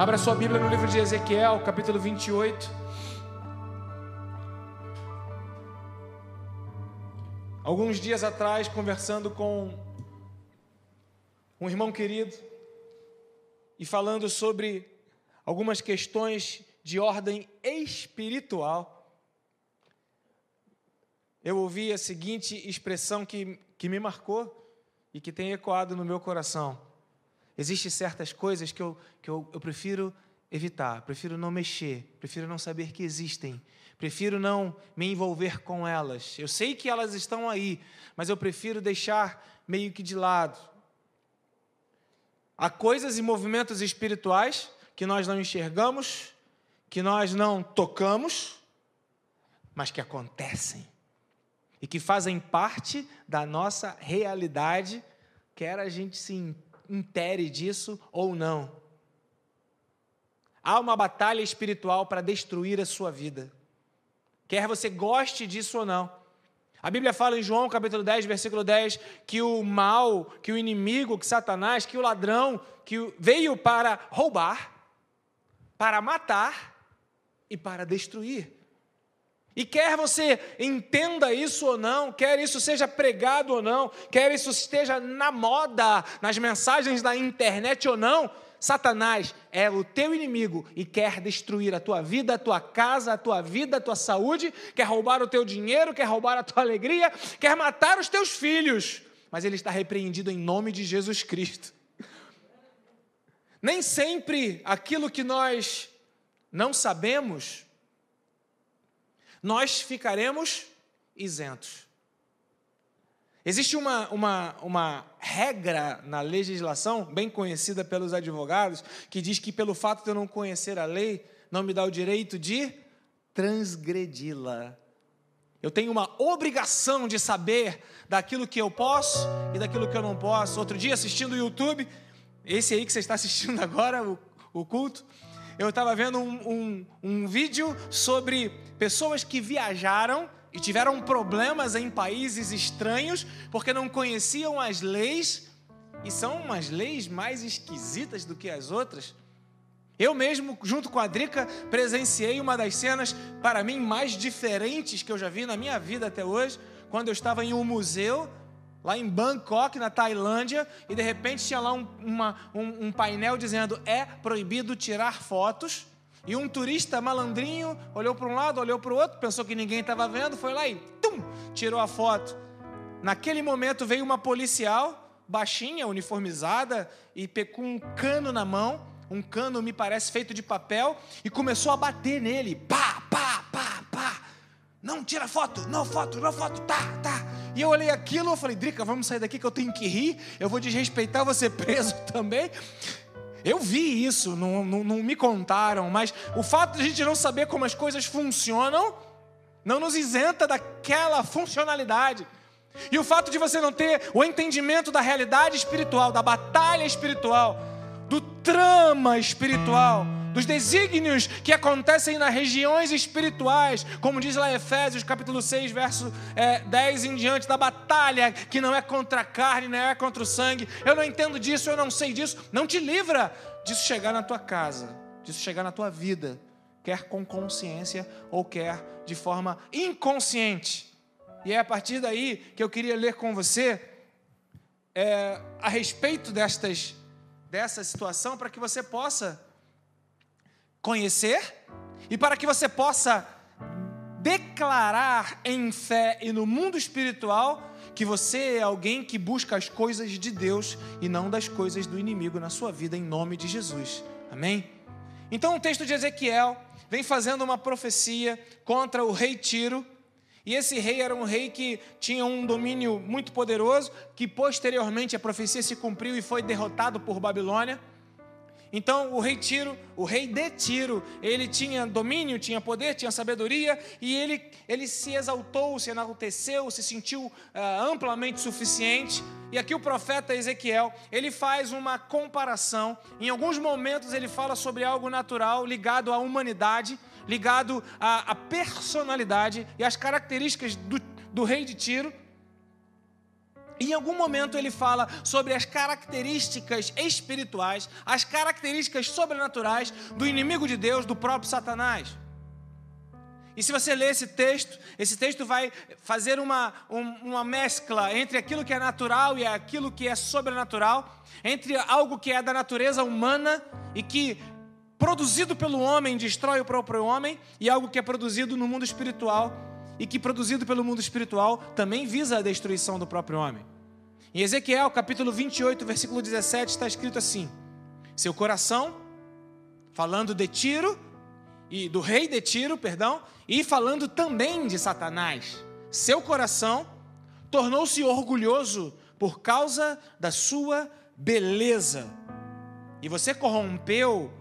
Abra sua Bíblia no livro de Ezequiel, capítulo 28. Alguns dias atrás, conversando com um irmão querido e falando sobre algumas questões de ordem espiritual, eu ouvi a seguinte expressão que, que me marcou e que tem ecoado no meu coração. Existem certas coisas que, eu, que eu, eu prefiro evitar, prefiro não mexer, prefiro não saber que existem, prefiro não me envolver com elas. Eu sei que elas estão aí, mas eu prefiro deixar meio que de lado. Há coisas e movimentos espirituais que nós não enxergamos, que nós não tocamos, mas que acontecem e que fazem parte da nossa realidade, quer a gente se intere disso ou não. Há uma batalha espiritual para destruir a sua vida. Quer você goste disso ou não. A Bíblia fala em João capítulo 10, versículo 10, que o mal, que o inimigo, que Satanás, que o ladrão, que veio para roubar, para matar e para destruir. E quer você entenda isso ou não, quer isso seja pregado ou não, quer isso esteja na moda, nas mensagens da internet ou não, Satanás é o teu inimigo e quer destruir a tua vida, a tua casa, a tua vida, a tua saúde, quer roubar o teu dinheiro, quer roubar a tua alegria, quer matar os teus filhos. Mas ele está repreendido em nome de Jesus Cristo. Nem sempre aquilo que nós não sabemos nós ficaremos isentos. Existe uma, uma, uma regra na legislação, bem conhecida pelos advogados, que diz que pelo fato de eu não conhecer a lei, não me dá o direito de transgredi-la. Eu tenho uma obrigação de saber daquilo que eu posso e daquilo que eu não posso. Outro dia, assistindo o YouTube, esse aí que você está assistindo agora, o, o culto, eu estava vendo um, um, um vídeo sobre pessoas que viajaram e tiveram problemas em países estranhos porque não conheciam as leis e são umas leis mais esquisitas do que as outras. Eu mesmo, junto com a Drica, presenciei uma das cenas, para mim, mais diferentes que eu já vi na minha vida até hoje, quando eu estava em um museu lá em Bangkok, na Tailândia, e de repente tinha lá um, uma, um, um painel dizendo: é proibido tirar fotos. E um turista malandrinho olhou para um lado, olhou para o outro, pensou que ninguém estava vendo, foi lá e tum, tirou a foto. Naquele momento veio uma policial, baixinha, uniformizada, e com um cano na mão, um cano me parece feito de papel, e começou a bater nele. Pá, pá. Não, tira foto, não foto, não foto, tá, tá. E eu olhei aquilo, eu falei, Drica, vamos sair daqui que eu tenho que rir, eu vou desrespeitar você preso também. Eu vi isso, não, não, não, me contaram, mas o fato de a gente não saber como as coisas funcionam não nos isenta daquela funcionalidade. E o fato de você não ter o entendimento da realidade espiritual, da batalha espiritual, do trama espiritual, dos desígnios que acontecem nas regiões espirituais, como diz lá Efésios capítulo 6, verso é, 10 em diante, da batalha que não é contra a carne, não é contra o sangue. Eu não entendo disso, eu não sei disso. Não te livra disso chegar na tua casa, disso chegar na tua vida, quer com consciência ou quer de forma inconsciente. E é a partir daí que eu queria ler com você é, a respeito destas, dessa situação para que você possa conhecer e para que você possa declarar em fé e no mundo espiritual que você é alguém que busca as coisas de Deus e não das coisas do inimigo na sua vida, em nome de Jesus. Amém? Então, o texto de Ezequiel vem fazendo uma profecia contra o rei Tiro. E esse rei era um rei que tinha um domínio muito poderoso, que posteriormente a profecia se cumpriu e foi derrotado por Babilônia. Então, o rei Tiro, o rei de Tiro, ele tinha domínio, tinha poder, tinha sabedoria, e ele, ele se exaltou, se enalteceu, se sentiu uh, amplamente suficiente. E aqui o profeta Ezequiel, ele faz uma comparação. Em alguns momentos ele fala sobre algo natural ligado à humanidade, ligado à, à personalidade e às características do, do rei de Tiro. Em algum momento ele fala sobre as características espirituais, as características sobrenaturais do inimigo de Deus, do próprio Satanás. E se você ler esse texto, esse texto vai fazer uma, uma mescla entre aquilo que é natural e aquilo que é sobrenatural, entre algo que é da natureza humana e que, produzido pelo homem, destrói o próprio homem, e algo que é produzido no mundo espiritual e que, produzido pelo mundo espiritual, também visa a destruição do próprio homem. Em Ezequiel, capítulo 28, versículo 17, está escrito assim: Seu coração, falando de Tiro, e do rei de Tiro, perdão, e falando também de Satanás. Seu coração tornou-se orgulhoso por causa da sua beleza. E você corrompeu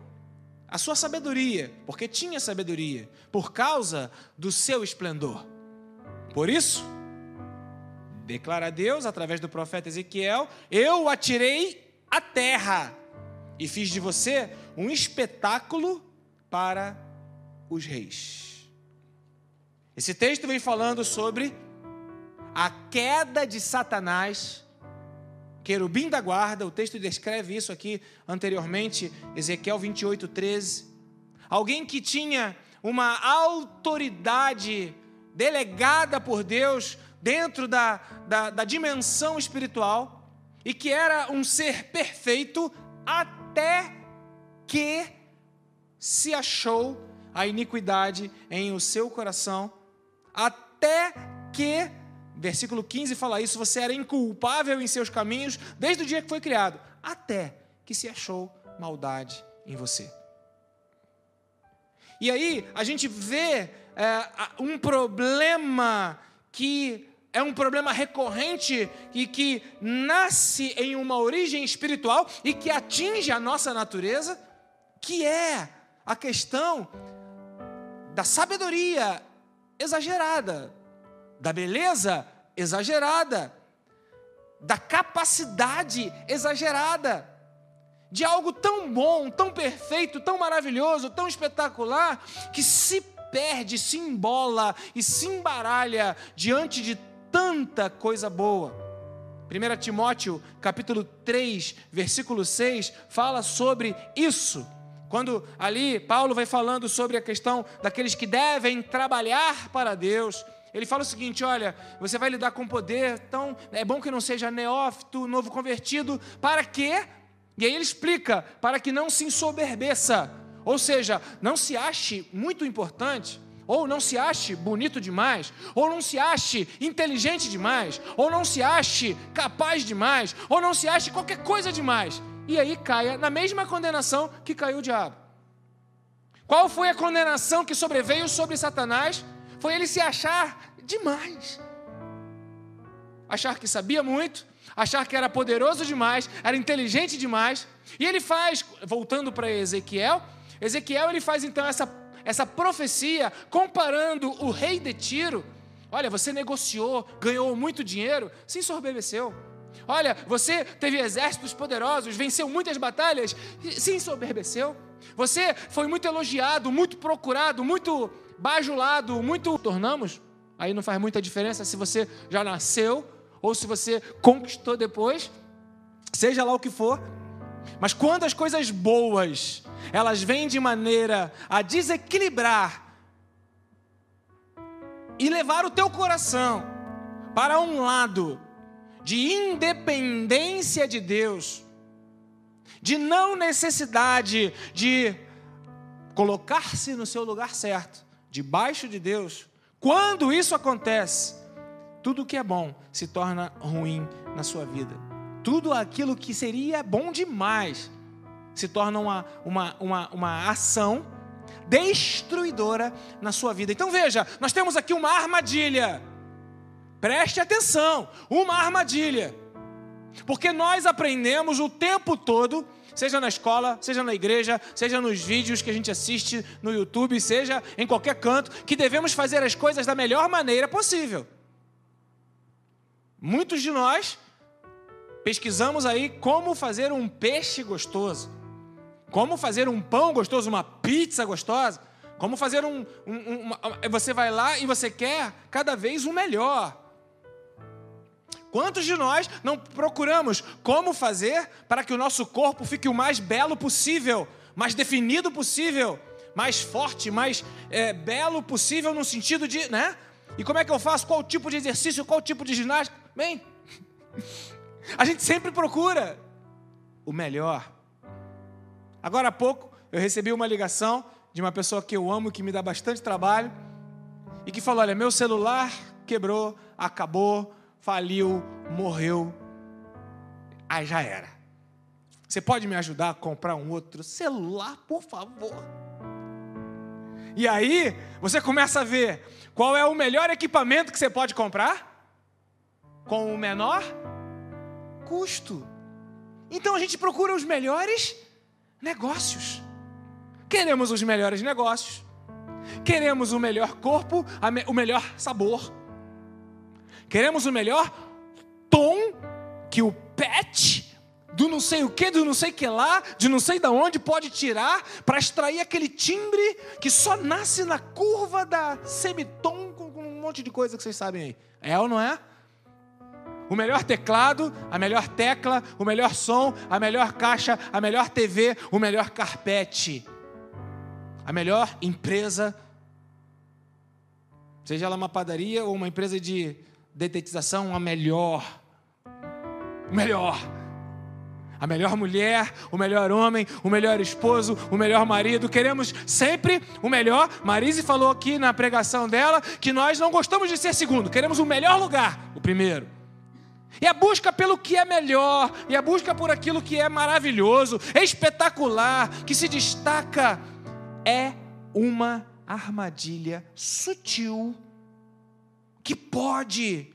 a sua sabedoria, porque tinha sabedoria, por causa do seu esplendor. Por isso, declara Deus através do profeta Ezequiel: Eu atirei à terra e fiz de você um espetáculo para os reis. Esse texto vem falando sobre a queda de Satanás, querubim da guarda, o texto descreve isso aqui anteriormente, Ezequiel 28, 13. Alguém que tinha uma autoridade delegada por Deus dentro da, da, da dimensão espiritual e que era um ser perfeito até que se achou a iniquidade em o seu coração até que, versículo 15 fala isso, você era inculpável em seus caminhos desde o dia que foi criado, até que se achou maldade em você. E aí a gente vê é, um problema que é um problema recorrente e que nasce em uma origem espiritual e que atinge a nossa natureza, que é a questão da sabedoria exagerada, da beleza exagerada, da capacidade exagerada, de algo tão bom, tão perfeito, tão maravilhoso, tão espetacular, que se perde, se embola e se embaralha diante de tanta coisa boa. 1 Timóteo, capítulo 3, versículo 6, fala sobre isso. Quando ali Paulo vai falando sobre a questão daqueles que devem trabalhar para Deus, ele fala o seguinte: olha, você vai lidar com poder, então é bom que não seja neófito, novo convertido, para quê? E aí ele explica: para que não se ensoberbeça, ou seja, não se ache muito importante, ou não se ache bonito demais, ou não se ache inteligente demais, ou não se ache capaz demais, ou não se ache qualquer coisa demais e aí caia na mesma condenação que caiu o diabo. Qual foi a condenação que sobreveio sobre Satanás? Foi ele se achar demais. Achar que sabia muito, achar que era poderoso demais, era inteligente demais. E ele faz, voltando para Ezequiel, Ezequiel ele faz então essa, essa profecia comparando o rei de Tiro. Olha, você negociou, ganhou muito dinheiro, se ensorbebeceu. Olha, você teve exércitos poderosos, venceu muitas batalhas, se ensoberbeceu. Você foi muito elogiado, muito procurado, muito bajulado, muito. Tornamos, aí não faz muita diferença se você já nasceu ou se você conquistou depois, seja lá o que for. Mas quando as coisas boas, elas vêm de maneira a desequilibrar e levar o teu coração para um lado de independência de Deus, de não necessidade de colocar-se no seu lugar certo, debaixo de Deus. Quando isso acontece, tudo que é bom se torna ruim na sua vida. Tudo aquilo que seria bom demais se torna uma, uma, uma, uma ação destruidora na sua vida. Então veja, nós temos aqui uma armadilha Preste atenção, uma armadilha. Porque nós aprendemos o tempo todo, seja na escola, seja na igreja, seja nos vídeos que a gente assiste no YouTube, seja em qualquer canto, que devemos fazer as coisas da melhor maneira possível. Muitos de nós pesquisamos aí como fazer um peixe gostoso, como fazer um pão gostoso, uma pizza gostosa, como fazer um. um, um uma, você vai lá e você quer cada vez o melhor. Quantos de nós não procuramos como fazer para que o nosso corpo fique o mais belo possível, mais definido possível, mais forte, mais é, belo possível no sentido de, né? E como é que eu faço? Qual tipo de exercício? Qual tipo de ginástica? Bem, a gente sempre procura o melhor. Agora há pouco eu recebi uma ligação de uma pessoa que eu amo, que me dá bastante trabalho, e que falou: Olha, meu celular quebrou, acabou, faliu, morreu. Aí já era. Você pode me ajudar a comprar um outro celular, por favor? E aí, você começa a ver qual é o melhor equipamento que você pode comprar com o menor custo. Então a gente procura os melhores negócios. Queremos os melhores negócios. Queremos o melhor corpo, o melhor sabor. Queremos o melhor tom que o pet do não sei o que, do não sei que lá, de não sei da onde pode tirar para extrair aquele timbre que só nasce na curva da semitom com, um monte de coisa que vocês sabem aí. É ou não é? O melhor teclado, a melhor tecla, o melhor som, a melhor caixa, a melhor TV, o melhor carpete. A melhor empresa, seja ela uma padaria ou uma empresa de detetização, a melhor. O melhor a melhor mulher, o melhor homem, o melhor esposo, o melhor marido. Queremos sempre o melhor. Marise falou aqui na pregação dela que nós não gostamos de ser segundo, queremos o melhor lugar, o primeiro. E a busca pelo que é melhor, e a busca por aquilo que é maravilhoso, espetacular, que se destaca, é uma armadilha sutil que pode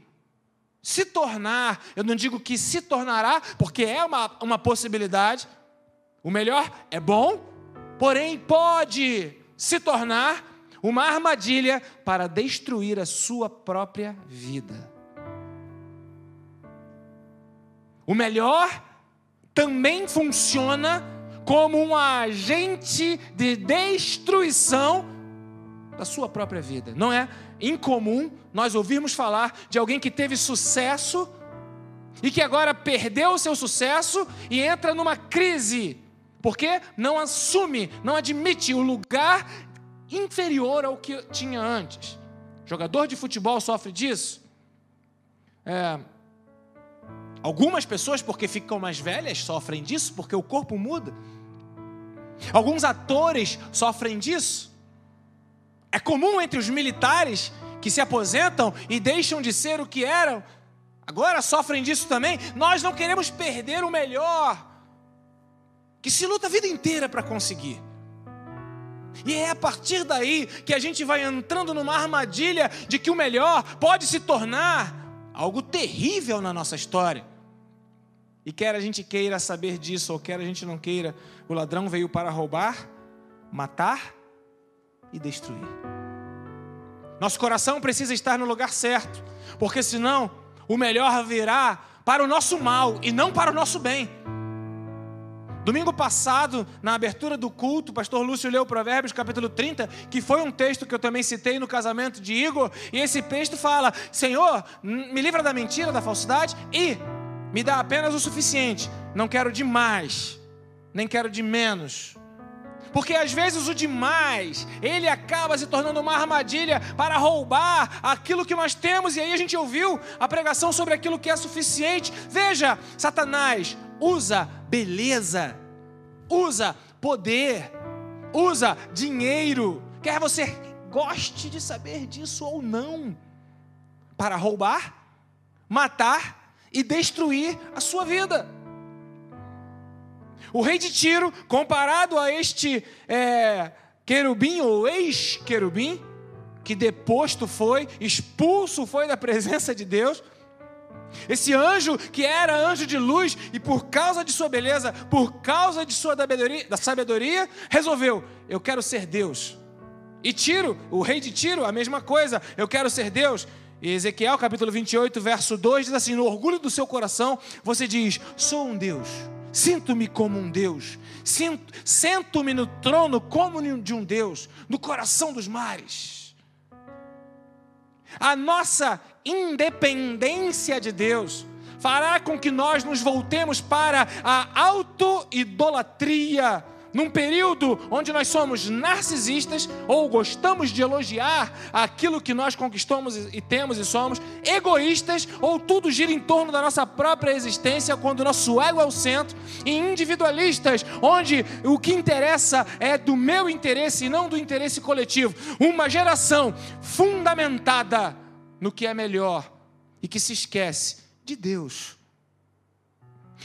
se tornar, eu não digo que se tornará, porque é uma, uma possibilidade. O melhor é bom, porém pode se tornar uma armadilha para destruir a sua própria vida. O melhor também funciona como um agente de destruição da sua própria vida. Não é incomum nós ouvirmos falar de alguém que teve sucesso e que agora perdeu o seu sucesso e entra numa crise, porque não assume, não admite o lugar inferior ao que tinha antes. Jogador de futebol sofre disso. É, algumas pessoas, porque ficam mais velhas, sofrem disso, porque o corpo muda. Alguns atores sofrem disso. É comum entre os militares que se aposentam e deixam de ser o que eram, agora sofrem disso também. Nós não queremos perder o melhor, que se luta a vida inteira para conseguir. E é a partir daí que a gente vai entrando numa armadilha de que o melhor pode se tornar algo terrível na nossa história. E quer a gente queira saber disso ou quer a gente não queira, o ladrão veio para roubar, matar e destruir. Nosso coração precisa estar no lugar certo, porque senão o melhor virá para o nosso mal e não para o nosso bem. Domingo passado, na abertura do culto, o pastor Lúcio leu Provérbios capítulo 30, que foi um texto que eu também citei no casamento de Igor, e esse texto fala: Senhor, me livra da mentira, da falsidade e me dá apenas o suficiente. Não quero de mais, nem quero de menos. Porque às vezes o demais, ele acaba se tornando uma armadilha para roubar aquilo que nós temos, e aí a gente ouviu a pregação sobre aquilo que é suficiente. Veja, Satanás usa beleza, usa poder, usa dinheiro, quer você goste de saber disso ou não, para roubar, matar e destruir a sua vida. O rei de Tiro, comparado a este é, querubim ou ex-querubim, que deposto foi, expulso foi da presença de Deus. Esse anjo que era anjo de luz e por causa de sua beleza, por causa de sua sabedoria, da sabedoria, resolveu: eu quero ser Deus. E Tiro, o rei de Tiro, a mesma coisa, eu quero ser Deus. E Ezequiel capítulo 28, verso 2 diz assim: No orgulho do seu coração, você diz: Sou um Deus. Sinto-me como um Deus. Sento-me no trono como de um Deus, no coração dos mares. A nossa independência de Deus fará com que nós nos voltemos para a auto-idolatria, num período onde nós somos narcisistas ou gostamos de elogiar aquilo que nós conquistamos e temos e somos, egoístas ou tudo gira em torno da nossa própria existência quando o nosso ego é o centro, e individualistas, onde o que interessa é do meu interesse e não do interesse coletivo. Uma geração fundamentada no que é melhor e que se esquece de Deus.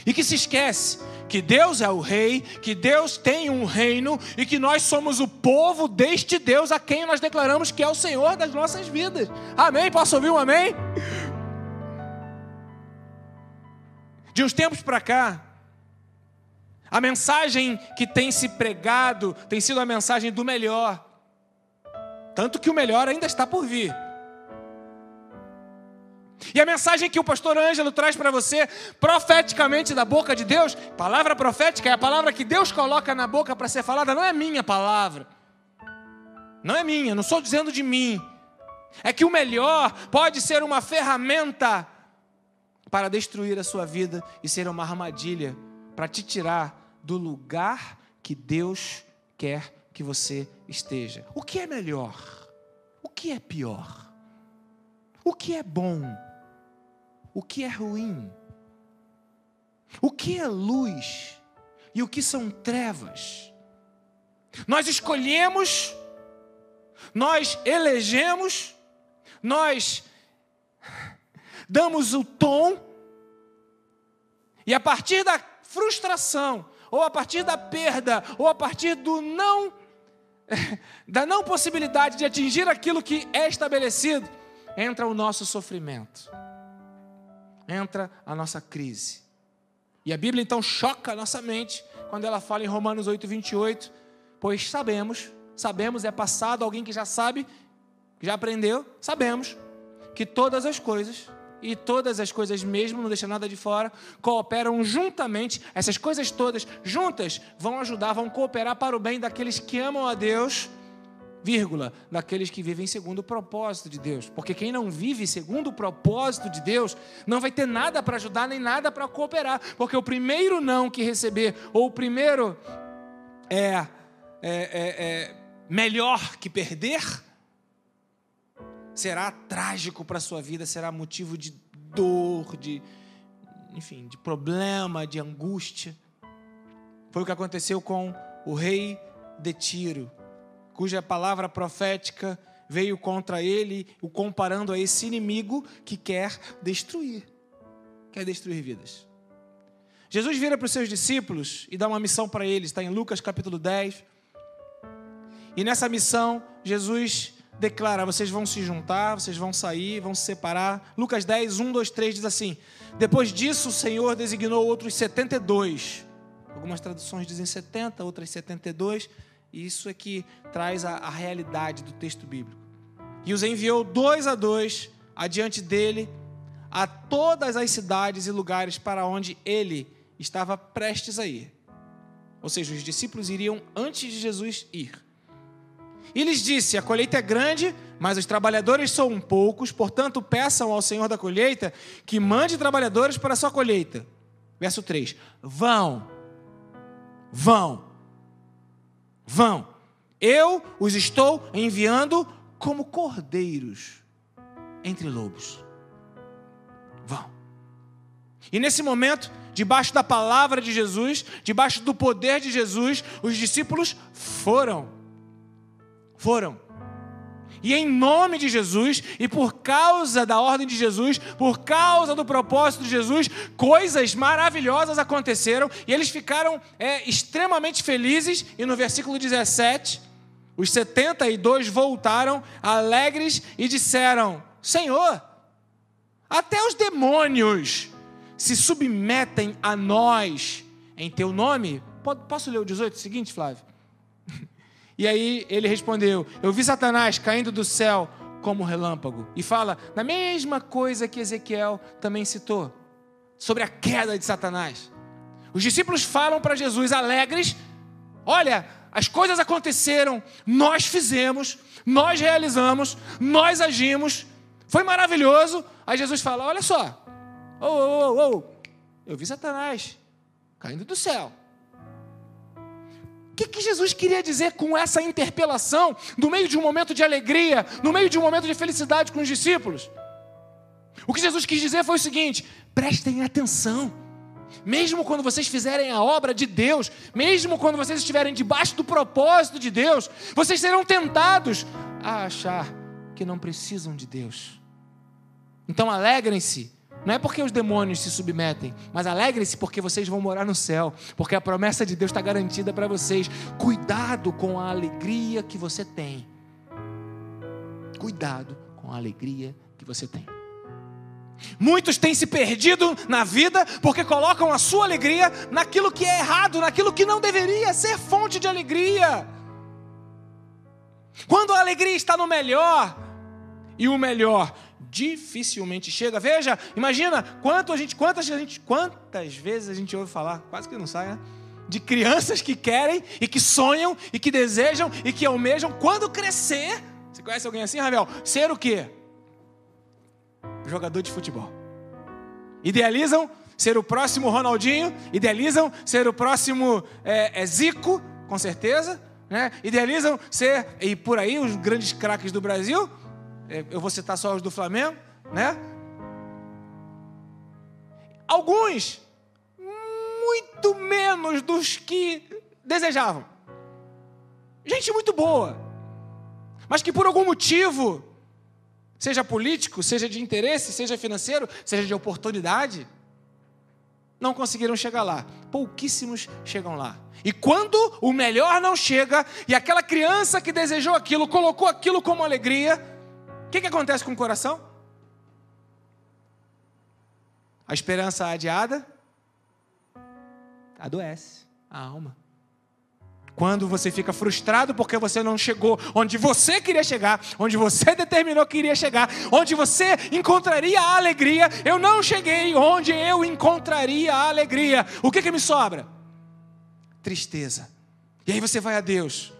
E que se esquece que Deus é o rei, que Deus tem um reino e que nós somos o povo deste Deus a quem nós declaramos que é o Senhor das nossas vidas. Amém? Posso ouvir um amém? De uns tempos para cá, a mensagem que tem se pregado tem sido a mensagem do melhor. Tanto que o melhor ainda está por vir. E a mensagem que o pastor Ângelo traz para você, profeticamente da boca de Deus, palavra profética é a palavra que Deus coloca na boca para ser falada, não é minha palavra. Não é minha, não estou dizendo de mim. É que o melhor pode ser uma ferramenta para destruir a sua vida e ser uma armadilha para te tirar do lugar que Deus quer que você esteja. O que é melhor? O que é pior? O que é bom? O que é ruim, o que é luz? E o que são trevas. Nós escolhemos, nós elegemos, nós damos o tom, e a partir da frustração, ou a partir da perda, ou a partir do não da não possibilidade de atingir aquilo que é estabelecido, entra o nosso sofrimento entra a nossa crise. E a Bíblia então choca a nossa mente quando ela fala em Romanos 8, 28, pois sabemos, sabemos, é passado, alguém que já sabe, já aprendeu, sabemos que todas as coisas, e todas as coisas mesmo, não deixa nada de fora, cooperam juntamente, essas coisas todas juntas vão ajudar, vão cooperar para o bem daqueles que amam a Deus vírgula, daqueles que vivem segundo o propósito de Deus. Porque quem não vive segundo o propósito de Deus, não vai ter nada para ajudar nem nada para cooperar. Porque o primeiro não que receber, ou o primeiro é, é, é, é melhor que perder, será trágico para a sua vida, será motivo de dor, de, enfim, de problema, de angústia. Foi o que aconteceu com o rei de Tiro cuja palavra profética veio contra ele, o comparando a esse inimigo que quer destruir, quer destruir vidas. Jesus vira para os seus discípulos e dá uma missão para eles, está em Lucas capítulo 10. E nessa missão, Jesus declara: vocês vão se juntar, vocês vão sair, vão se separar. Lucas 10, 1, 2, 3 diz assim: Depois disso, o Senhor designou outros 72. Algumas traduções dizem 70, outras 72 isso é que traz a, a realidade do texto bíblico. E os enviou dois a dois adiante dele a todas as cidades e lugares para onde ele estava prestes a ir. Ou seja, os discípulos iriam antes de Jesus ir. E lhes disse: A colheita é grande, mas os trabalhadores são poucos, portanto, peçam ao Senhor da colheita que mande trabalhadores para a sua colheita. Verso 3: Vão, vão Vão, eu os estou enviando como cordeiros entre lobos. Vão. E nesse momento, debaixo da palavra de Jesus, debaixo do poder de Jesus, os discípulos foram. Foram. E em nome de Jesus, e por causa da ordem de Jesus, por causa do propósito de Jesus, coisas maravilhosas aconteceram e eles ficaram é, extremamente felizes. E no versículo 17, os 72 voltaram alegres e disseram: Senhor, até os demônios se submetem a nós em teu nome. Posso ler o 18 seguinte, Flávio? E aí ele respondeu: Eu vi Satanás caindo do céu como relâmpago. E fala na mesma coisa que Ezequiel também citou, sobre a queda de Satanás. Os discípulos falam para Jesus alegres: Olha, as coisas aconteceram, nós fizemos, nós realizamos, nós agimos. Foi maravilhoso. Aí Jesus fala: Olha só, ô, ô, ô, ô, eu vi Satanás caindo do céu. O que, que Jesus queria dizer com essa interpelação, no meio de um momento de alegria, no meio de um momento de felicidade com os discípulos? O que Jesus quis dizer foi o seguinte: prestem atenção. Mesmo quando vocês fizerem a obra de Deus, mesmo quando vocês estiverem debaixo do propósito de Deus, vocês serão tentados a achar que não precisam de Deus. Então alegrem-se não é porque os demônios se submetem, mas alegrem-se porque vocês vão morar no céu, porque a promessa de Deus está garantida para vocês. Cuidado com a alegria que você tem. Cuidado com a alegria que você tem. Muitos têm se perdido na vida porque colocam a sua alegria naquilo que é errado, naquilo que não deveria ser fonte de alegria. Quando a alegria está no melhor, e o melhor dificilmente chega. Veja, imagina quanto a gente, quantas, a gente, quantas vezes a gente ouve falar, quase que não sai, né? De crianças que querem e que sonham e que desejam e que almejam quando crescer. Você conhece alguém assim, Ravel? Ser o quê? Jogador de futebol. Idealizam ser o próximo Ronaldinho, idealizam ser o próximo é, é Zico, com certeza, né? Idealizam ser, e por aí, os grandes craques do Brasil, eu vou citar só os do Flamengo, né? Alguns, muito menos dos que desejavam. Gente muito boa, mas que por algum motivo, seja político, seja de interesse, seja financeiro, seja de oportunidade, não conseguiram chegar lá. Pouquíssimos chegam lá. E quando o melhor não chega, e aquela criança que desejou aquilo, colocou aquilo como alegria, o que, que acontece com o coração? A esperança adiada adoece a alma. Quando você fica frustrado porque você não chegou onde você queria chegar, onde você determinou que iria chegar, onde você encontraria a alegria, eu não cheguei onde eu encontraria a alegria. O que, que me sobra? Tristeza. E aí você vai a Deus.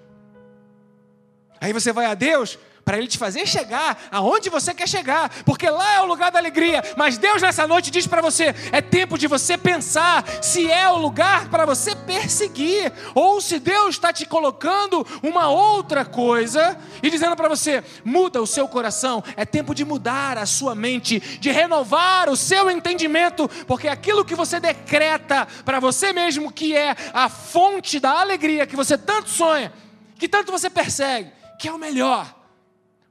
Aí você vai a Deus para Ele te fazer chegar aonde você quer chegar, porque lá é o lugar da alegria. Mas Deus nessa noite diz para você: é tempo de você pensar se é o lugar para você perseguir, ou se Deus está te colocando uma outra coisa e dizendo para você: muda o seu coração, é tempo de mudar a sua mente, de renovar o seu entendimento, porque aquilo que você decreta para você mesmo, que é a fonte da alegria que você tanto sonha, que tanto você persegue, que é o melhor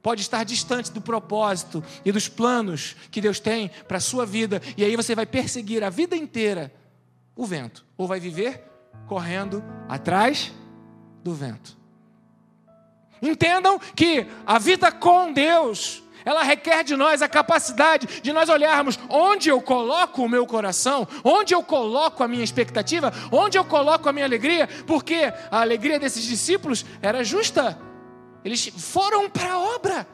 pode estar distante do propósito e dos planos que Deus tem para a sua vida, e aí você vai perseguir a vida inteira o vento, ou vai viver correndo atrás do vento. Entendam que a vida com Deus, ela requer de nós a capacidade de nós olharmos onde eu coloco o meu coração, onde eu coloco a minha expectativa, onde eu coloco a minha alegria, porque a alegria desses discípulos era justa eles foram para a obra.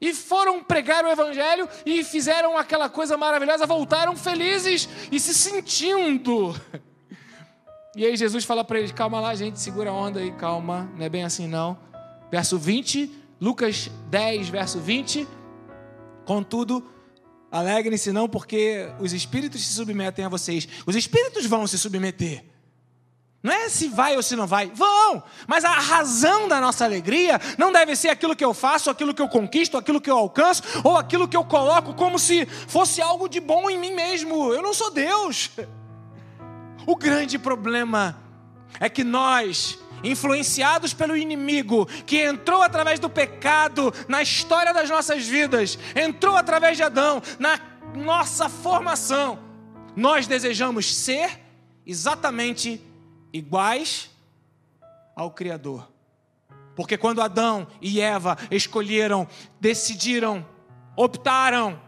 E foram pregar o Evangelho e fizeram aquela coisa maravilhosa, voltaram felizes e se sentindo. E aí Jesus fala para eles: calma lá, gente, segura a onda aí, calma, não é bem assim não. Verso 20, Lucas 10, verso 20. Contudo, alegrem-se não, porque os espíritos se submetem a vocês. Os espíritos vão se submeter. Não é se vai ou se não vai. Vão! Mas a razão da nossa alegria não deve ser aquilo que eu faço, aquilo que eu conquisto, aquilo que eu alcanço, ou aquilo que eu coloco como se fosse algo de bom em mim mesmo. Eu não sou Deus. O grande problema é que nós, influenciados pelo inimigo, que entrou através do pecado na história das nossas vidas, entrou através de Adão, na nossa formação, nós desejamos ser exatamente iguais ao Criador. Porque quando Adão e Eva escolheram, decidiram, optaram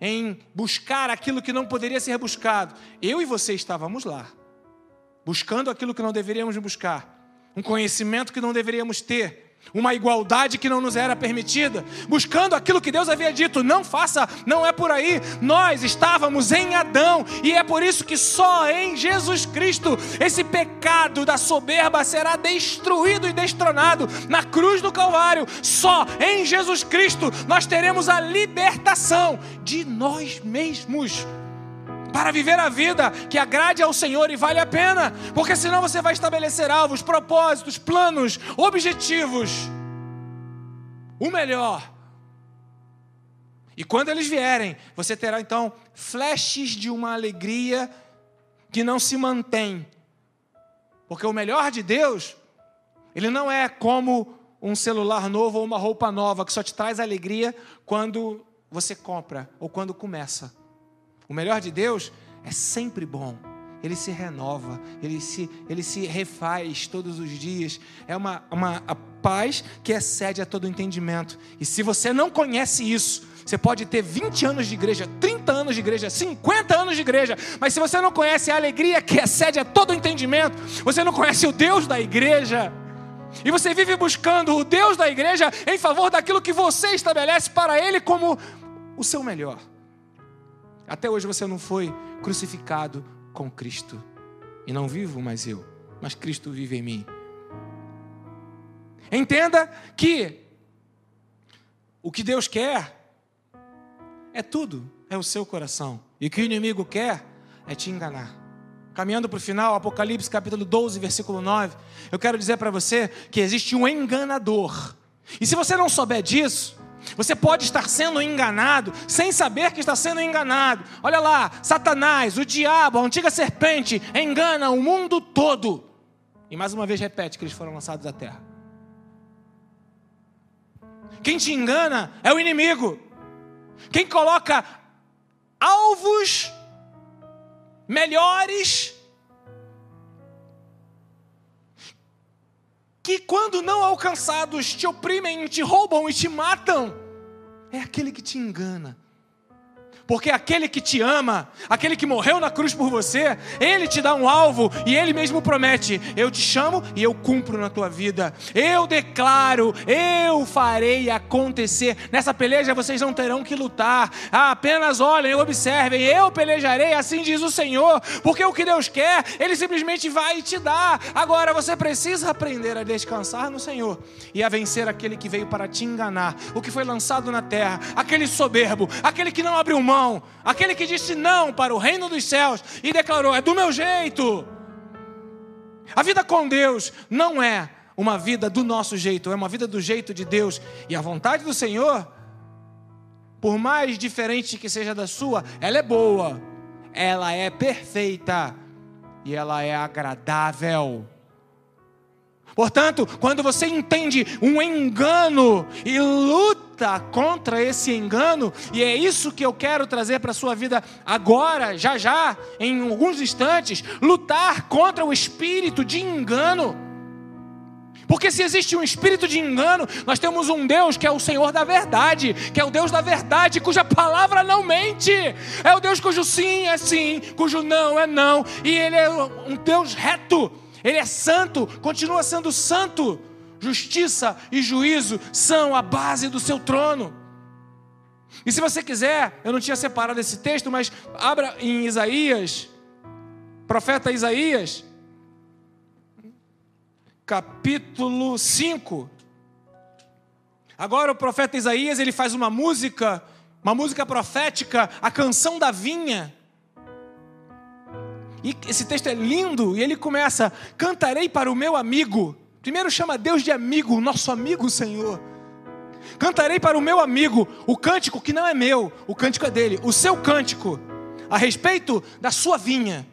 em buscar aquilo que não poderia ser buscado, eu e você estávamos lá, buscando aquilo que não deveríamos buscar, um conhecimento que não deveríamos ter, uma igualdade que não nos era permitida, buscando aquilo que Deus havia dito, não faça, não é por aí. Nós estávamos em Adão e é por isso que só em Jesus Cristo esse pecado da soberba será destruído e destronado na cruz do Calvário. Só em Jesus Cristo nós teremos a libertação de nós mesmos para viver a vida que agrade ao Senhor e vale a pena, porque senão você vai estabelecer alvos, propósitos, planos, objetivos, o melhor. E quando eles vierem, você terá então flashes de uma alegria que não se mantém, porque o melhor de Deus, ele não é como um celular novo ou uma roupa nova que só te traz alegria quando você compra ou quando começa. O melhor de Deus é sempre bom. Ele se renova, ele se, ele se refaz todos os dias. É uma, uma paz que excede a todo entendimento. E se você não conhece isso, você pode ter 20 anos de igreja, 30 anos de igreja, 50 anos de igreja, mas se você não conhece a alegria que excede a todo entendimento, você não conhece o Deus da igreja, e você vive buscando o Deus da igreja em favor daquilo que você estabelece para Ele como o seu melhor. Até hoje você não foi crucificado com Cristo. E não vivo mais eu, mas Cristo vive em mim. Entenda que o que Deus quer é tudo, é o seu coração. E o que o inimigo quer é te enganar. Caminhando para o final, Apocalipse capítulo 12, versículo 9, eu quero dizer para você que existe um enganador. E se você não souber disso, você pode estar sendo enganado sem saber que está sendo enganado. Olha lá, Satanás, o diabo, a antiga serpente, engana o mundo todo. E mais uma vez repete que eles foram lançados à terra. Quem te engana é o inimigo. Quem coloca alvos melhores que, quando não alcançados, te oprimem, te roubam e te matam, é aquele que te engana. Porque aquele que te ama, aquele que morreu na cruz por você, ele te dá um alvo e ele mesmo promete: eu te chamo e eu cumpro na tua vida. Eu declaro, eu farei acontecer. Nessa peleja vocês não terão que lutar. Ah, apenas olhem, observem, eu pelejarei, assim diz o Senhor. Porque o que Deus quer, ele simplesmente vai te dar. Agora você precisa aprender a descansar no Senhor e a vencer aquele que veio para te enganar, o que foi lançado na terra, aquele soberbo, aquele que não abriu mão mão, aquele que disse não para o reino dos céus e declarou: é do meu jeito. A vida com Deus não é uma vida do nosso jeito, é uma vida do jeito de Deus. E a vontade do Senhor, por mais diferente que seja da sua, ela é boa, ela é perfeita e ela é agradável. Portanto, quando você entende um engano e luta contra esse engano, e é isso que eu quero trazer para a sua vida agora, já já, em alguns instantes, lutar contra o espírito de engano. Porque se existe um espírito de engano, nós temos um Deus que é o Senhor da verdade, que é o Deus da verdade, cuja palavra não mente. É o Deus cujo sim é sim, cujo não é não, e ele é um Deus reto ele é santo, continua sendo santo. Justiça e juízo são a base do seu trono. E se você quiser, eu não tinha separado esse texto, mas abra em Isaías, profeta Isaías, capítulo 5. Agora o profeta Isaías, ele faz uma música, uma música profética, a canção da vinha. E esse texto é lindo, e ele começa: Cantarei para o meu amigo. Primeiro chama Deus de amigo, nosso amigo Senhor. Cantarei para o meu amigo o cântico que não é meu, o cântico é dele, o seu cântico, a respeito da sua vinha.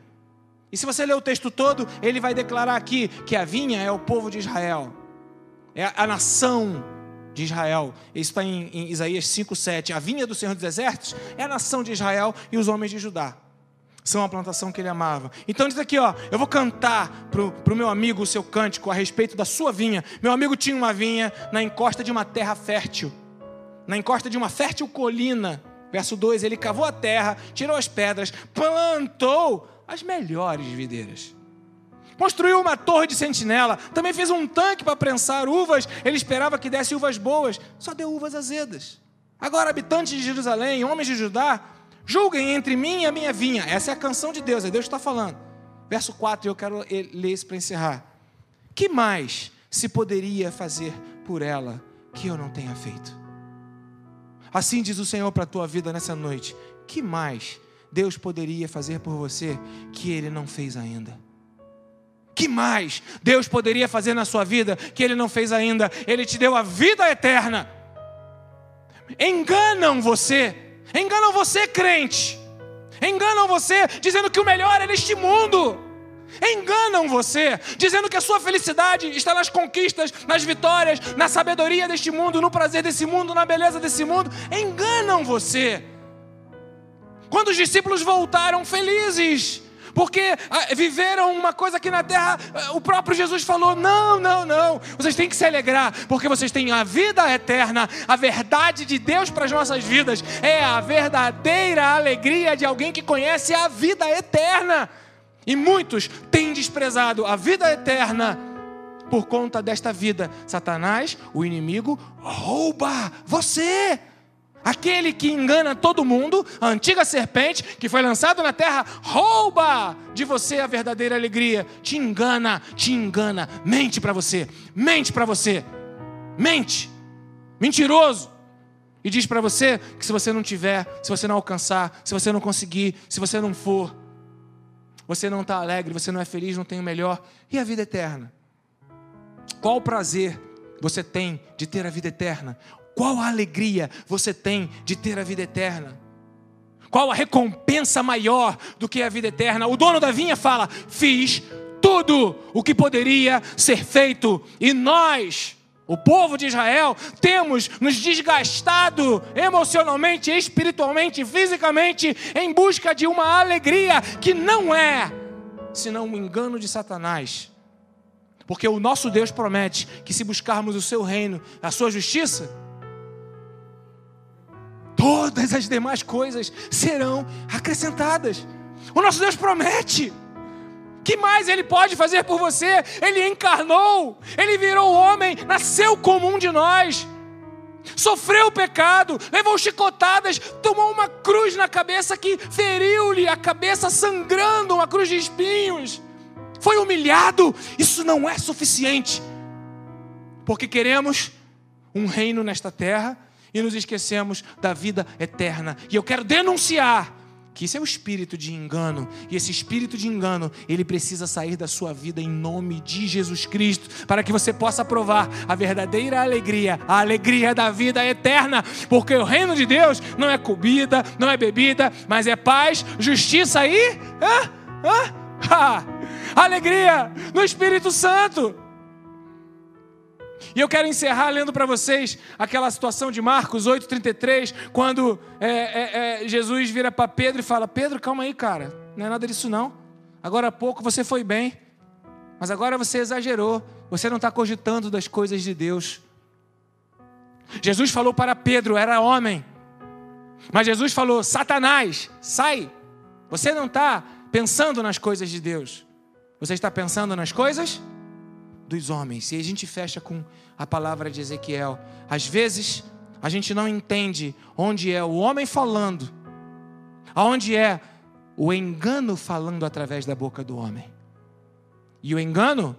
E se você ler o texto todo, ele vai declarar aqui que a vinha é o povo de Israel, é a nação de Israel. Isso está em, em Isaías 5,7. A vinha do Senhor dos Exércitos é a nação de Israel e os homens de Judá são a plantação que ele amava. Então diz aqui, ó, eu vou cantar pro, pro meu amigo o seu cântico a respeito da sua vinha. Meu amigo tinha uma vinha na encosta de uma terra fértil, na encosta de uma fértil colina. Verso 2, ele cavou a terra, tirou as pedras, plantou as melhores videiras. construiu uma torre de sentinela, também fez um tanque para prensar uvas. Ele esperava que desse uvas boas, só deu uvas azedas. Agora, habitantes de Jerusalém, homens de Judá, julguem entre mim e a minha vinha. Essa é a canção de Deus, é Deus que está falando. Verso 4, eu quero ler isso para encerrar. Que mais se poderia fazer por ela que eu não tenha feito? Assim diz o Senhor para a tua vida nessa noite. Que mais Deus poderia fazer por você que Ele não fez ainda? Que mais Deus poderia fazer na sua vida que Ele não fez ainda? Ele te deu a vida eterna. Enganam você, enganam você, crente, enganam você dizendo que o melhor é neste mundo. Enganam você, dizendo que a sua felicidade está nas conquistas, nas vitórias, na sabedoria deste mundo, no prazer desse mundo, na beleza desse mundo. Enganam você. Quando os discípulos voltaram felizes, porque ah, viveram uma coisa aqui na terra, ah, o próprio Jesus falou: não, não, não, vocês têm que se alegrar, porque vocês têm a vida eterna, a verdade de Deus para as nossas vidas, é a verdadeira alegria de alguém que conhece a vida eterna. E muitos têm desprezado a vida eterna por conta desta vida. Satanás, o inimigo, rouba você. Aquele que engana todo mundo, a antiga serpente que foi lançado na terra, rouba de você a verdadeira alegria. Te engana, te engana, mente para você, mente para você, mente, mentiroso. E diz para você que se você não tiver, se você não alcançar, se você não conseguir, se você não for, você não está alegre, você não é feliz, não tem o melhor. E a vida eterna? Qual prazer você tem de ter a vida eterna? Qual a alegria você tem de ter a vida eterna? Qual a recompensa maior do que a vida eterna? O dono da vinha fala: Fiz tudo o que poderia ser feito, e nós, o povo de Israel, temos nos desgastado emocionalmente, espiritualmente, fisicamente, em busca de uma alegria que não é senão um engano de Satanás. Porque o nosso Deus promete que se buscarmos o seu reino, a sua justiça, todas as demais coisas serão acrescentadas. O nosso Deus promete. Que mais Ele pode fazer por você? Ele encarnou, Ele virou homem, nasceu como um de nós, sofreu o pecado, levou chicotadas, tomou uma cruz na cabeça que feriu-lhe a cabeça sangrando, uma cruz de espinhos. Foi humilhado. Isso não é suficiente, porque queremos um reino nesta terra e nos esquecemos da vida eterna. E eu quero denunciar que isso é o espírito de engano, e esse espírito de engano, ele precisa sair da sua vida em nome de Jesus Cristo, para que você possa provar a verdadeira alegria, a alegria da vida eterna, porque o reino de Deus não é comida, não é bebida, mas é paz, justiça e ah, ah, alegria no Espírito Santo. E eu quero encerrar lendo para vocês aquela situação de Marcos 8,33, quando é, é, é, Jesus vira para Pedro e fala: Pedro, calma aí, cara, não é nada disso não. Agora há pouco você foi bem, mas agora você exagerou, você não está cogitando das coisas de Deus. Jesus falou para Pedro, era homem, mas Jesus falou: Satanás, sai, você não está pensando nas coisas de Deus, você está pensando nas coisas dos homens. E a gente fecha com a palavra de Ezequiel. Às vezes, a gente não entende onde é o homem falando, aonde é o engano falando através da boca do homem. E o engano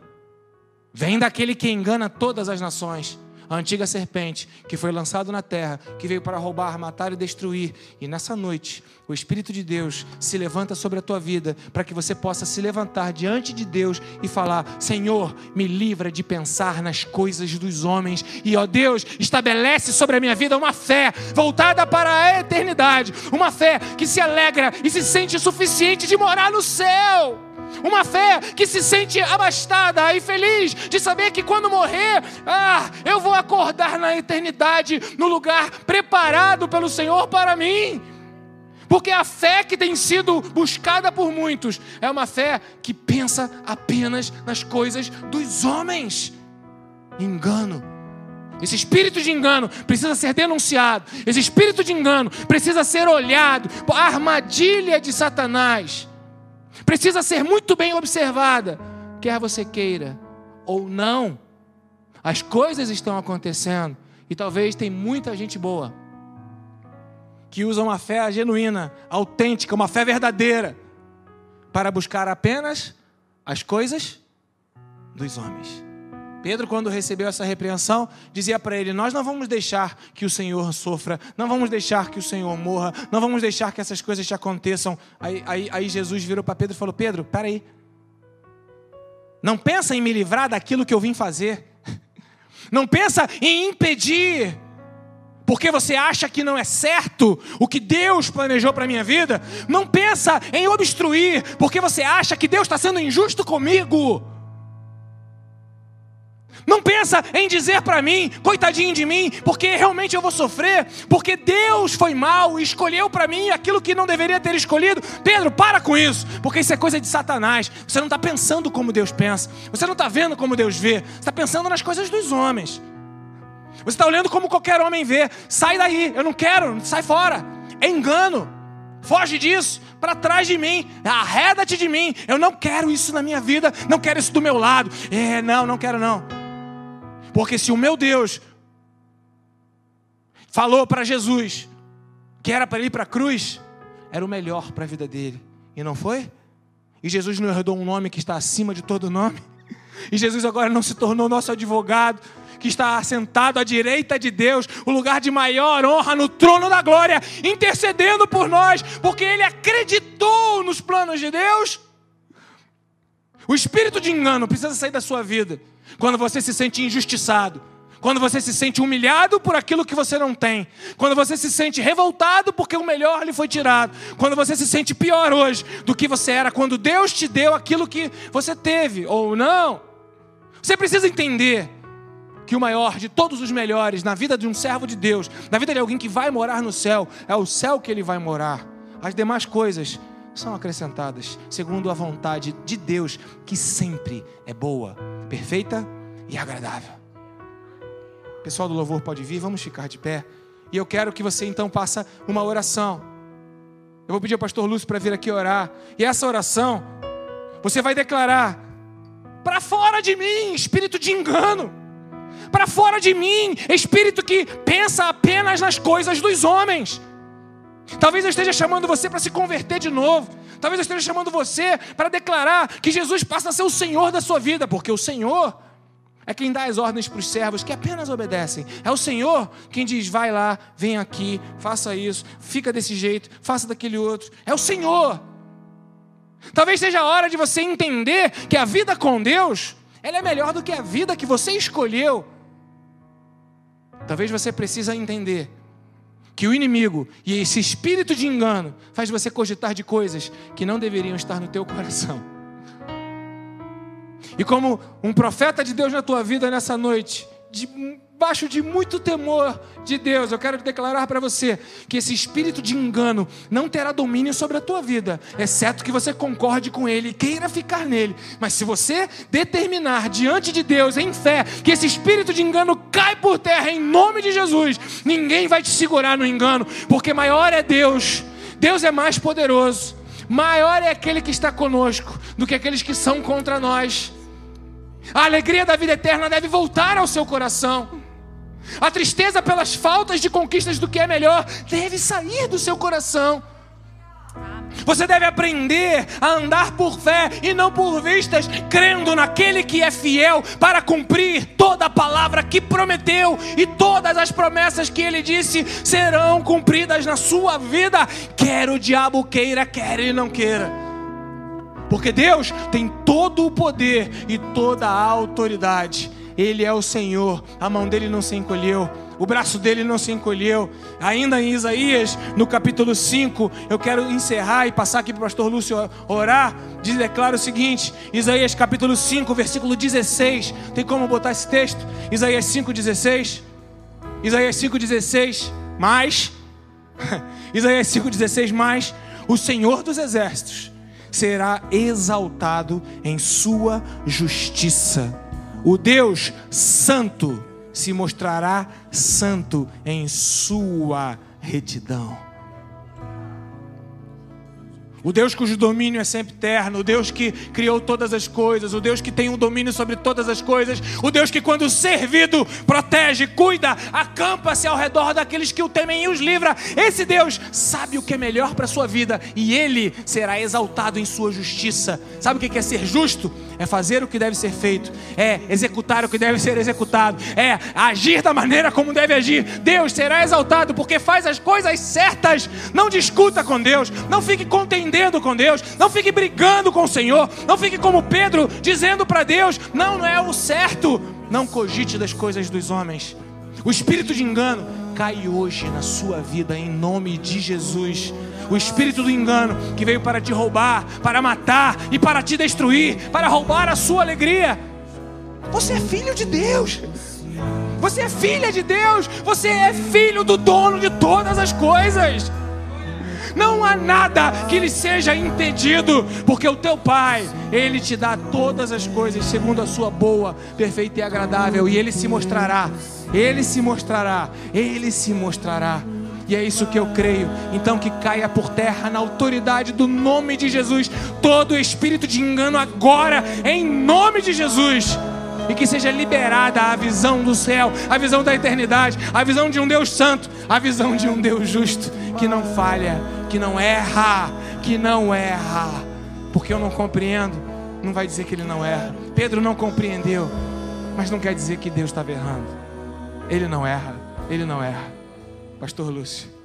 vem daquele que engana todas as nações a antiga serpente que foi lançado na terra, que veio para roubar, matar e destruir. E nessa noite, o Espírito de Deus se levanta sobre a tua vida para que você possa se levantar diante de Deus e falar: Senhor, me livra de pensar nas coisas dos homens. E ó Deus, estabelece sobre a minha vida uma fé voltada para a eternidade, uma fé que se alegra e se sente suficiente de morar no céu. Uma fé que se sente abastada e feliz de saber que quando morrer, ah, eu vou acordar na eternidade, no lugar preparado pelo Senhor para mim. Porque a fé que tem sido buscada por muitos é uma fé que pensa apenas nas coisas dos homens. Engano. Esse espírito de engano precisa ser denunciado. Esse espírito de engano precisa ser olhado. A armadilha de Satanás precisa ser muito bem observada quer você queira ou não, as coisas estão acontecendo e talvez tem muita gente boa que usa uma fé genuína, autêntica, uma fé verdadeira para buscar apenas as coisas dos homens. Pedro, quando recebeu essa repreensão, dizia para ele: Nós não vamos deixar que o Senhor sofra, não vamos deixar que o Senhor morra, não vamos deixar que essas coisas te aconteçam. Aí, aí, aí Jesus virou para Pedro e falou: Pedro, peraí, não pensa em me livrar daquilo que eu vim fazer, não pensa em impedir porque você acha que não é certo o que Deus planejou para a minha vida, não pensa em obstruir, porque você acha que Deus está sendo injusto comigo. Não pensa em dizer para mim, coitadinho de mim, porque realmente eu vou sofrer, porque Deus foi mal e escolheu para mim aquilo que não deveria ter escolhido. Pedro, para com isso, porque isso é coisa de Satanás. Você não está pensando como Deus pensa, você não está vendo como Deus vê, você está pensando nas coisas dos homens. Você está olhando como qualquer homem vê. Sai daí, eu não quero, sai fora. É engano. Foge disso, para trás de mim, arreda-te de mim. Eu não quero isso na minha vida, não quero isso do meu lado. É, não, não quero não. Porque se o meu Deus falou para Jesus que era para ir para a cruz, era o melhor para a vida dele. E não foi? E Jesus não herdou um nome que está acima de todo nome? E Jesus agora não se tornou nosso advogado, que está assentado à direita de Deus, o lugar de maior honra no trono da glória, intercedendo por nós, porque ele acreditou nos planos de Deus. O espírito de engano precisa sair da sua vida quando você se sente injustiçado, quando você se sente humilhado por aquilo que você não tem, quando você se sente revoltado porque o melhor lhe foi tirado, quando você se sente pior hoje do que você era quando Deus te deu aquilo que você teve ou não. Você precisa entender que o maior de todos os melhores na vida de um servo de Deus, na vida de alguém que vai morar no céu, é o céu que ele vai morar. As demais coisas são acrescentadas segundo a vontade de Deus, que sempre é boa, perfeita e agradável. pessoal do louvor pode vir, vamos ficar de pé. E eu quero que você então faça uma oração. Eu vou pedir ao pastor Lúcio para vir aqui orar. E essa oração, você vai declarar: para fora de mim, espírito de engano para fora de mim, espírito que pensa apenas nas coisas dos homens. Talvez eu esteja chamando você para se converter de novo. Talvez eu esteja chamando você para declarar que Jesus passa a ser o Senhor da sua vida, porque o Senhor é quem dá as ordens para os servos que apenas obedecem. É o Senhor quem diz: vai lá, vem aqui, faça isso, fica desse jeito, faça daquele outro. É o Senhor. Talvez seja a hora de você entender que a vida com Deus ela é melhor do que a vida que você escolheu. Talvez você precise entender que o inimigo e esse espírito de engano faz você cogitar de coisas que não deveriam estar no teu coração. E como um profeta de Deus na tua vida nessa noite, de debaixo de muito temor de Deus, eu quero declarar para você que esse espírito de engano não terá domínio sobre a tua vida, exceto que você concorde com ele e queira ficar nele. Mas se você determinar diante de Deus em fé que esse espírito de engano cai por terra em nome de Jesus, ninguém vai te segurar no engano, porque maior é Deus. Deus é mais poderoso. Maior é aquele que está conosco do que aqueles que são contra nós. A alegria da vida eterna deve voltar ao seu coração. A tristeza pelas faltas de conquistas do que é melhor deve sair do seu coração. Você deve aprender a andar por fé e não por vistas, crendo naquele que é fiel para cumprir toda a palavra que prometeu e todas as promessas que ele disse serão cumpridas na sua vida, quer o diabo queira, quer ele não queira. Porque Deus tem todo o poder e toda a autoridade ele é o Senhor, a mão dele não se encolheu, o braço dele não se encolheu. Ainda em Isaías, no capítulo 5, eu quero encerrar e passar aqui para o pastor Lúcio orar. Diz, declara o seguinte: Isaías capítulo 5, versículo 16. Tem como botar esse texto? Isaías 5, 16. Isaías 5, 16. Mais. Isaías 5, 16. Mais. O Senhor dos exércitos será exaltado em sua justiça o Deus santo se mostrará santo em sua retidão. O Deus cujo domínio é sempre eterno, o Deus que criou todas as coisas, o Deus que tem um domínio sobre todas as coisas, o Deus que, quando servido, protege, cuida, acampa-se ao redor daqueles que o temem e os livra. Esse Deus sabe o que é melhor para a sua vida e ele será exaltado em sua justiça. Sabe o que é ser justo? É fazer o que deve ser feito, é executar o que deve ser executado, é agir da maneira como deve agir. Deus será exaltado porque faz as coisas certas. Não discuta com Deus, não fique contente contendendo com Deus, não fique brigando com o Senhor, não fique como Pedro dizendo para Deus: não, não é o certo. Não cogite das coisas dos homens. O espírito de engano cai hoje na sua vida em nome de Jesus. O espírito do engano que veio para te roubar, para matar e para te destruir, para roubar a sua alegria. Você é filho de Deus. Você é filha de Deus. Você é filho do dono de todas as coisas. Não há nada que lhe seja impedido, porque o teu Pai, Ele te dá todas as coisas segundo a sua boa, perfeita e agradável, e Ele se mostrará, Ele se mostrará, Ele se mostrará. E é isso que eu creio. Então que caia por terra na autoridade do nome de Jesus todo espírito de engano agora, em nome de Jesus e que seja liberada a visão do céu, a visão da eternidade, a visão de um Deus santo, a visão de um Deus justo que não falha, que não erra, que não erra. Porque eu não compreendo, não vai dizer que ele não erra. Pedro não compreendeu, mas não quer dizer que Deus estava errando. Ele não erra, ele não erra. Pastor Lúcio.